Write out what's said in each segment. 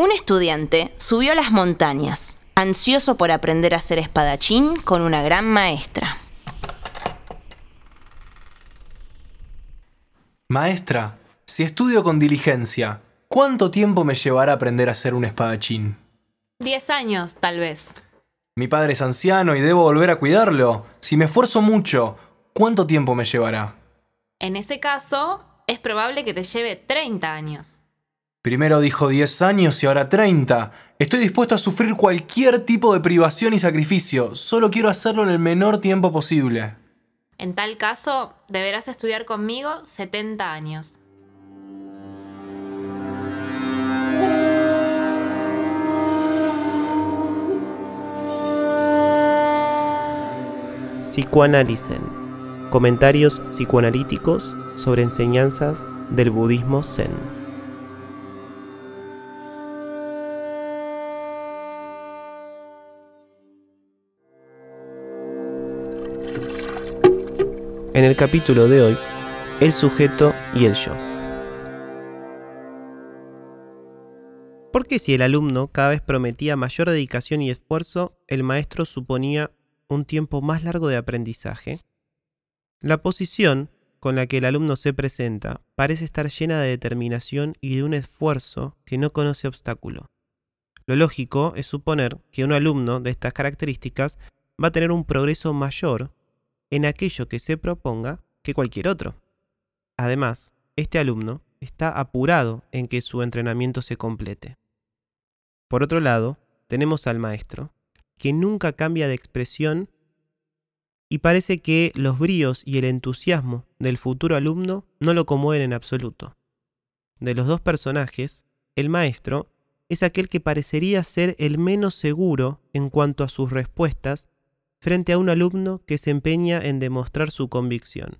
Un estudiante subió a las montañas, ansioso por aprender a ser espadachín con una gran maestra. Maestra, si estudio con diligencia, ¿cuánto tiempo me llevará a aprender a ser un espadachín? Diez años, tal vez. Mi padre es anciano y debo volver a cuidarlo. Si me esfuerzo mucho, ¿cuánto tiempo me llevará? En ese caso, es probable que te lleve 30 años. Primero dijo 10 años y ahora 30. Estoy dispuesto a sufrir cualquier tipo de privación y sacrificio. Solo quiero hacerlo en el menor tiempo posible. En tal caso, deberás estudiar conmigo 70 años. Psicoanalicen. Comentarios psicoanalíticos sobre enseñanzas del budismo zen. En el capítulo de hoy, el sujeto y el yo. Porque si el alumno cada vez prometía mayor dedicación y esfuerzo, el maestro suponía un tiempo más largo de aprendizaje? La posición con la que el alumno se presenta parece estar llena de determinación y de un esfuerzo que no conoce obstáculo. Lo lógico es suponer que un alumno de estas características va a tener un progreso mayor en aquello que se proponga que cualquier otro. Además, este alumno está apurado en que su entrenamiento se complete. Por otro lado, tenemos al maestro, que nunca cambia de expresión y parece que los bríos y el entusiasmo del futuro alumno no lo conmueven en absoluto. De los dos personajes, el maestro es aquel que parecería ser el menos seguro en cuanto a sus respuestas frente a un alumno que se empeña en demostrar su convicción.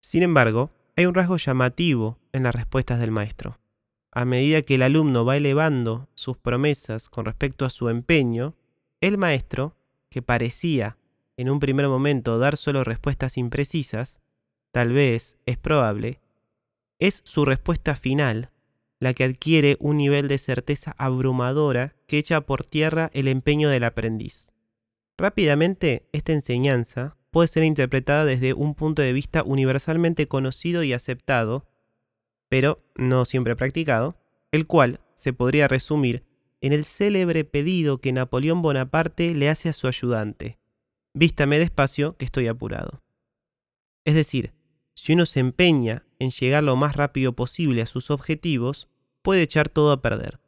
Sin embargo, hay un rasgo llamativo en las respuestas del maestro. A medida que el alumno va elevando sus promesas con respecto a su empeño, el maestro, que parecía en un primer momento dar solo respuestas imprecisas, tal vez, es probable, es su respuesta final la que adquiere un nivel de certeza abrumadora que echa por tierra el empeño del aprendiz. Rápidamente, esta enseñanza puede ser interpretada desde un punto de vista universalmente conocido y aceptado, pero no siempre practicado, el cual se podría resumir en el célebre pedido que Napoleón Bonaparte le hace a su ayudante. Vístame despacio, que estoy apurado. Es decir, si uno se empeña en llegar lo más rápido posible a sus objetivos, puede echar todo a perder.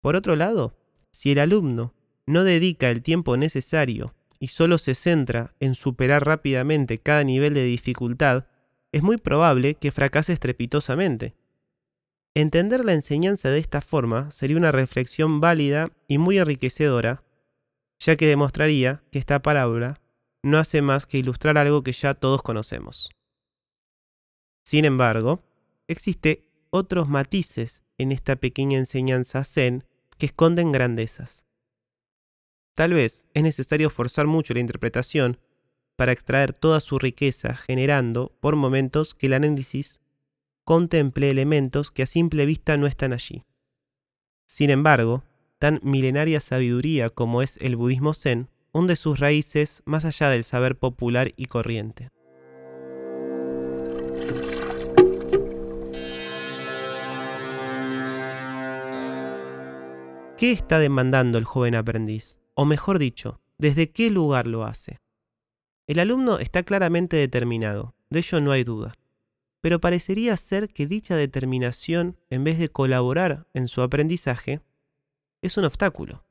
Por otro lado, si el alumno no dedica el tiempo necesario y solo se centra en superar rápidamente cada nivel de dificultad, es muy probable que fracase estrepitosamente. Entender la enseñanza de esta forma sería una reflexión válida y muy enriquecedora, ya que demostraría que esta parábola no hace más que ilustrar algo que ya todos conocemos. Sin embargo, existe otros matices en esta pequeña enseñanza zen que esconden grandezas. Tal vez es necesario forzar mucho la interpretación para extraer toda su riqueza, generando, por momentos, que el análisis contemple elementos que a simple vista no están allí. Sin embargo, tan milenaria sabiduría como es el budismo zen hunde sus raíces más allá del saber popular y corriente. ¿Qué está demandando el joven aprendiz? O mejor dicho, desde qué lugar lo hace. El alumno está claramente determinado, de ello no hay duda, pero parecería ser que dicha determinación, en vez de colaborar en su aprendizaje, es un obstáculo.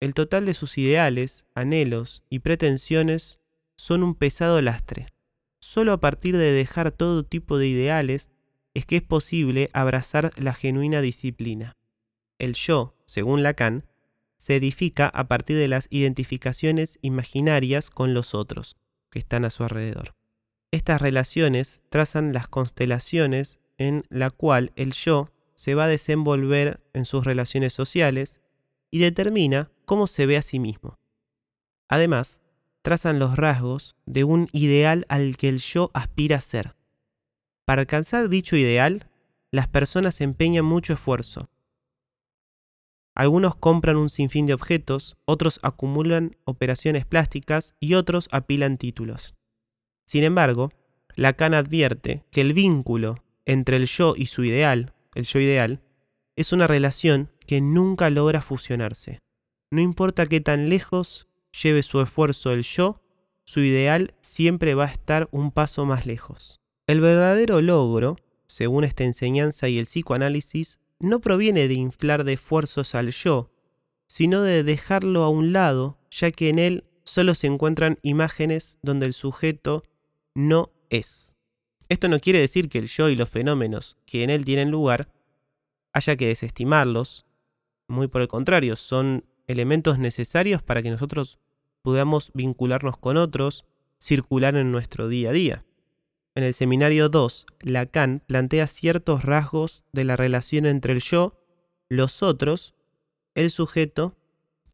El total de sus ideales, anhelos y pretensiones son un pesado lastre. Solo a partir de dejar todo tipo de ideales es que es posible abrazar la genuina disciplina. El yo, según Lacan, se edifica a partir de las identificaciones imaginarias con los otros que están a su alrededor. Estas relaciones trazan las constelaciones en la cual el yo se va a desenvolver en sus relaciones sociales y determina cómo se ve a sí mismo. Además, trazan los rasgos de un ideal al que el yo aspira a ser. Para alcanzar dicho ideal, las personas empeñan mucho esfuerzo, Algunos compran un sinfín de objetos, otros acumulan operaciones plásticas y otros apilan títulos. Sin embargo, Lacan advierte que el vínculo entre el yo y su ideal, el yo ideal, es una relación que nunca logra fusionarse. No importa qué tan lejos lleve su esfuerzo el yo, su ideal siempre va a estar un paso más lejos. El verdadero logro, según esta enseñanza y el psicoanálisis, no proviene de inflar de esfuerzos al yo, sino de dejarlo a un lado, ya que en él solo se encuentran imágenes donde el sujeto no es. Esto no quiere decir que el yo y los fenómenos que en él tienen lugar haya que desestimarlos, muy por el contrario, son elementos necesarios para que nosotros podamos vincularnos con otros, circular en nuestro día a día. En el seminario 2, Lacan plantea ciertos rasgos de la relación entre el yo, los otros, el sujeto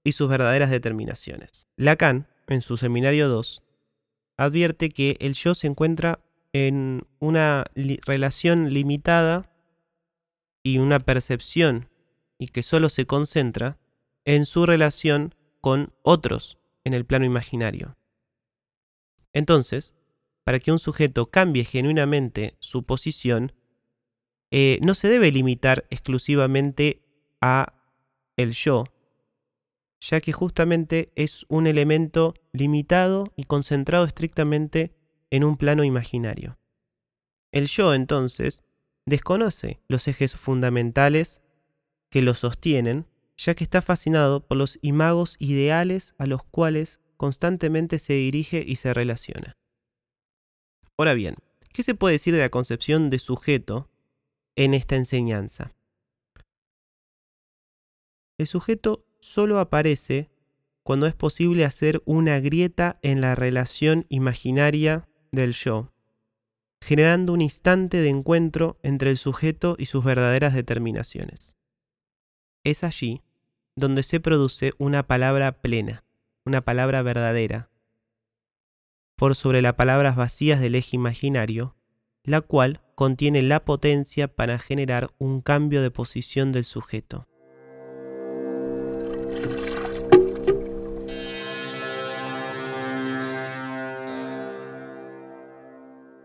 y sus verdaderas determinaciones. Lacan, en su seminario 2, advierte que el yo se encuentra en una relación limitada y una percepción y que solo se concentra en su relación con otros en el plano imaginario. Entonces, para que un sujeto cambie genuinamente su posición, eh, no se debe limitar exclusivamente a el yo, ya que justamente es un elemento limitado y concentrado estrictamente en un plano imaginario. El yo, entonces, desconoce los ejes fundamentales que lo sostienen, ya que está fascinado por los imagos ideales a los cuales constantemente se dirige y se relaciona. Ahora bien, ¿qué se puede decir de la concepción de sujeto en esta enseñanza? El sujeto solo aparece cuando es posible hacer una grieta en la relación imaginaria del yo, generando un instante de encuentro entre el sujeto y sus verdaderas determinaciones. Es allí donde se produce una palabra plena, una palabra verdadera, por sobre las palabras vacías del eje imaginario, la cual contiene la potencia para generar un cambio de posición del sujeto.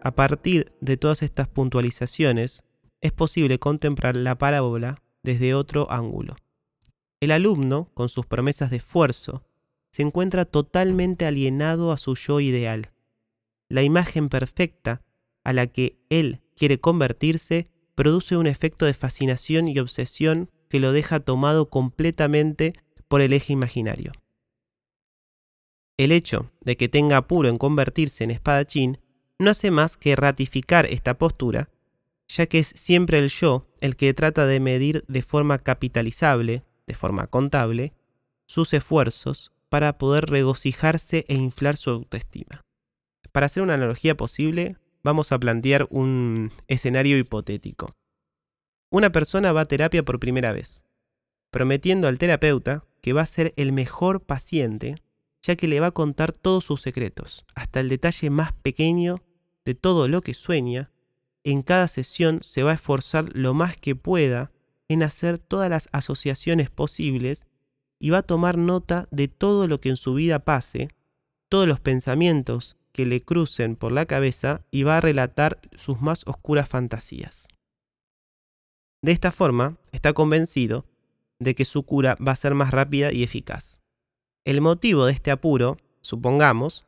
A partir de todas estas puntualizaciones, es posible contemplar la parábola desde otro ángulo. El alumno, con sus promesas de esfuerzo, se encuentra totalmente alienado a su yo ideal. La imagen perfecta a la que él quiere convertirse produce un efecto de fascinación y obsesión que lo deja tomado completamente por el eje imaginario. El hecho de que tenga apuro en convertirse en espadachín no hace más que ratificar esta postura, ya que es siempre el yo el que trata de medir de forma capitalizable, de forma contable, sus esfuerzos para poder regocijarse e inflar su autoestima. Para hacer una analogía posible, vamos a plantear un escenario hipotético. Una persona va a terapia por primera vez, prometiendo al terapeuta que va a ser el mejor paciente, ya que le va a contar todos sus secretos, hasta el detalle más pequeño de todo lo que sueña. En cada sesión se va a esforzar lo más que pueda en hacer todas las asociaciones posibles y va a tomar nota de todo lo que en su vida pase, todos los pensamientos que le crucen por la cabeza y va a relatar sus más oscuras fantasías. De esta forma, está convencido de que su cura va a ser más rápida y eficaz. El motivo de este apuro, supongamos,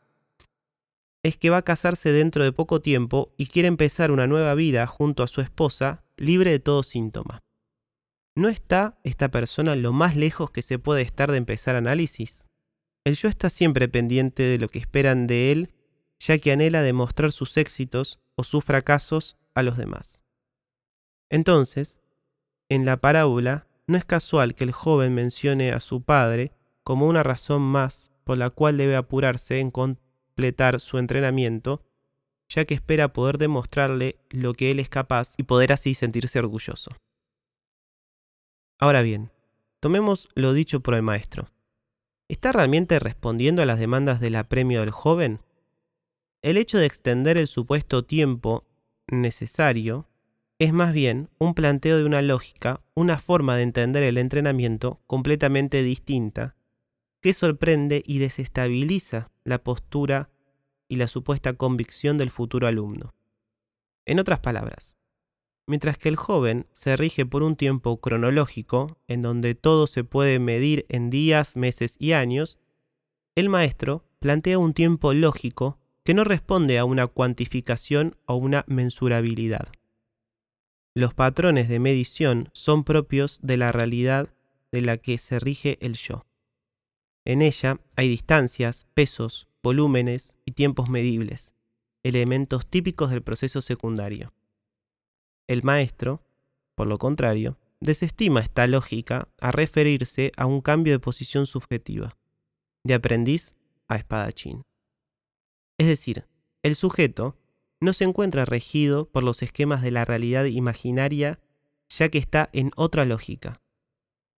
es que va a casarse dentro de poco tiempo y quiere empezar una nueva vida junto a su esposa libre de todo síntoma. ¿No está esta persona lo más lejos que se puede estar de empezar análisis? El yo está siempre pendiente de lo que esperan de él, ya que anhela demostrar sus éxitos o sus fracasos a los demás. Entonces, en la parábola, no es casual que el joven mencione a su padre como una razón más por la cual debe apurarse en completar su entrenamiento, ya que espera poder demostrarle lo que él es capaz y poder así sentirse orgulloso. Ahora bien, tomemos lo dicho por el maestro. ¿Está realmente respondiendo a las demandas del apremio del joven? El hecho de extender el supuesto tiempo necesario es más bien un planteo de una lógica, una forma de entender el entrenamiento completamente distinta, que sorprende y desestabiliza la postura y la supuesta convicción del futuro alumno. En otras palabras, mientras que el joven se rige por un tiempo cronológico, en donde todo se puede medir en días, meses y años, el maestro plantea un tiempo lógico que no responde a una cuantificación o una mensurabilidad. Los patrones de medición son propios de la realidad de la que se rige el yo. En ella hay distancias, pesos, volúmenes y tiempos medibles, elementos típicos del proceso secundario. El maestro, por lo contrario, desestima esta lógica a referirse a un cambio de posición subjetiva, de aprendiz a espadachín. Es decir, el sujeto no se encuentra regido por los esquemas de la realidad imaginaria, ya que está en otra lógica.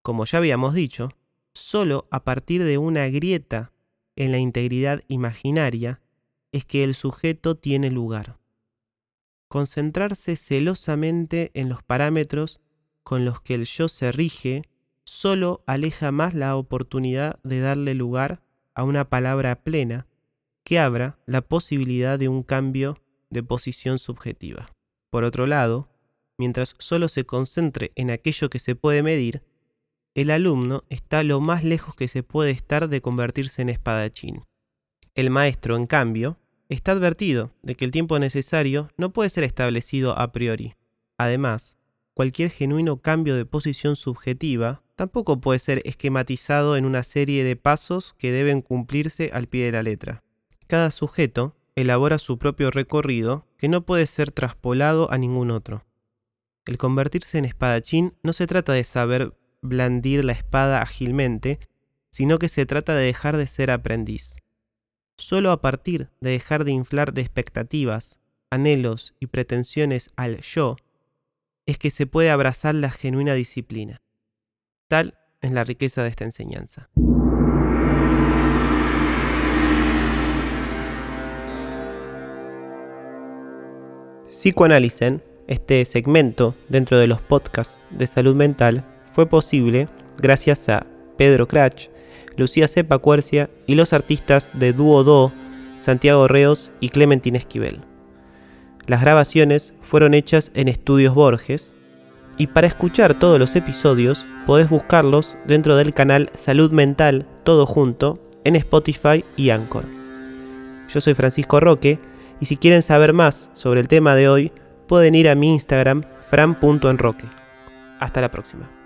Como ya habíamos dicho, solo a partir de una grieta en la integridad imaginaria es que el sujeto tiene lugar. Concentrarse celosamente en los parámetros con los que el yo se rige solo aleja más la oportunidad de darle lugar a una palabra plena que abra la posibilidad de un cambio de posición subjetiva. Por otro lado, mientras solo se concentre en aquello que se puede medir, el alumno está lo más lejos que se puede estar de convertirse en espadachín. El maestro, en cambio, está advertido de que el tiempo necesario no puede ser establecido a priori. Además, cualquier genuino cambio de posición subjetiva tampoco puede ser esquematizado en una serie de pasos que deben cumplirse al pie de la letra. Cada sujeto elabora su propio recorrido que no puede ser traspolado a ningún otro. El convertirse en espadachín no se trata de saber blandir la espada ágilmente, sino que se trata de dejar de ser aprendiz. Solo a partir de dejar de inflar de expectativas, anhelos y pretensiones al yo, es que se puede abrazar la genuina disciplina. Tal es la riqueza de esta enseñanza. Psicoanálicen, este segmento dentro de los podcasts de salud mental, fue posible gracias a Pedro Cratch, Lucía Cepa Cuercia y los artistas de Dúo Do, Santiago Reos y Clementín Esquivel. Las grabaciones fueron hechas en Estudios Borges y para escuchar todos los episodios podés buscarlos dentro del canal Salud Mental Todo Junto en Spotify y Anchor. Yo soy Francisco Roque y si quieren saber más sobre el tema de hoy pueden ir a mi Instagram fran.enroque. Hasta la próxima.